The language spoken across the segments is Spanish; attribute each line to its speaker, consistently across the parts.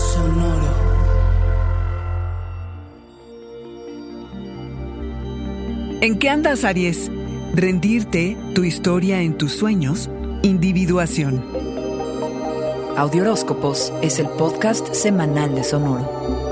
Speaker 1: Sonoro. ¿En qué andas, Aries? Rendirte, tu historia en tus sueños, individuación.
Speaker 2: Audioróscopos es el podcast semanal de Sonoro.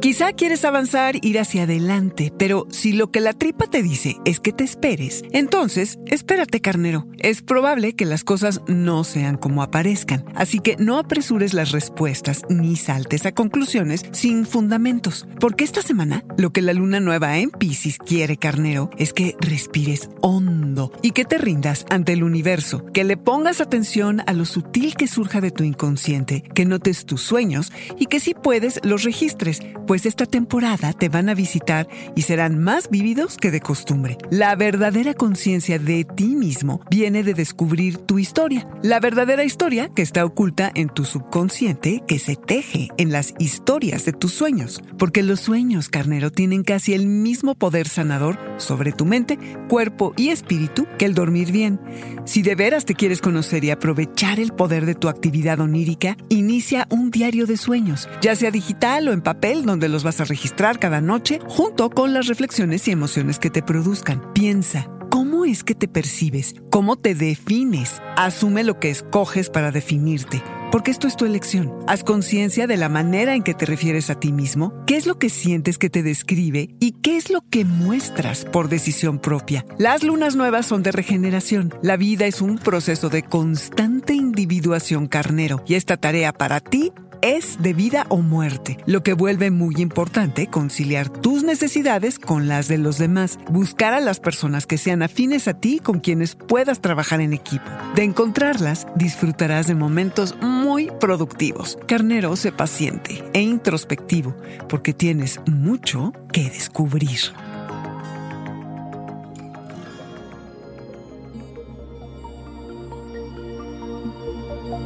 Speaker 1: Quizá quieres avanzar, ir hacia adelante, pero si lo que la tripa te dice es que te esperes, entonces espérate, carnero. Es probable que las cosas no sean como aparezcan, así que no apresures las respuestas ni saltes a conclusiones sin fundamentos, porque esta semana lo que la luna nueva en Pisces quiere, carnero, es que respires hondo y que te rindas ante el universo, que le pongas atención a lo sutil que surja de tu inconsciente, que notes tus sueños y que si puedes los registres pues esta temporada te van a visitar y serán más vívidos que de costumbre. La verdadera conciencia de ti mismo viene de descubrir tu historia, la verdadera historia que está oculta en tu subconsciente que se teje en las historias de tus sueños, porque los sueños, carnero, tienen casi el mismo poder sanador sobre tu mente, cuerpo y espíritu que el dormir bien. Si de veras te quieres conocer y aprovechar el poder de tu actividad onírica, inicia un diario de sueños, ya sea digital o en papel, donde los vas a registrar cada noche junto con las reflexiones y emociones que te produzcan. Piensa, ¿cómo es que te percibes? ¿Cómo te defines? Asume lo que escoges para definirte. Porque esto es tu elección. Haz conciencia de la manera en que te refieres a ti mismo, qué es lo que sientes que te describe y qué es lo que muestras por decisión propia. Las lunas nuevas son de regeneración. La vida es un proceso de constante individuación carnero y esta tarea para ti es de vida o muerte, lo que vuelve muy importante conciliar tus necesidades con las de los demás, buscar a las personas que sean afines a ti con quienes puedas trabajar en equipo. De encontrarlas, disfrutarás de momentos muy productivos. Carnero, sé paciente e introspectivo, porque tienes mucho que descubrir.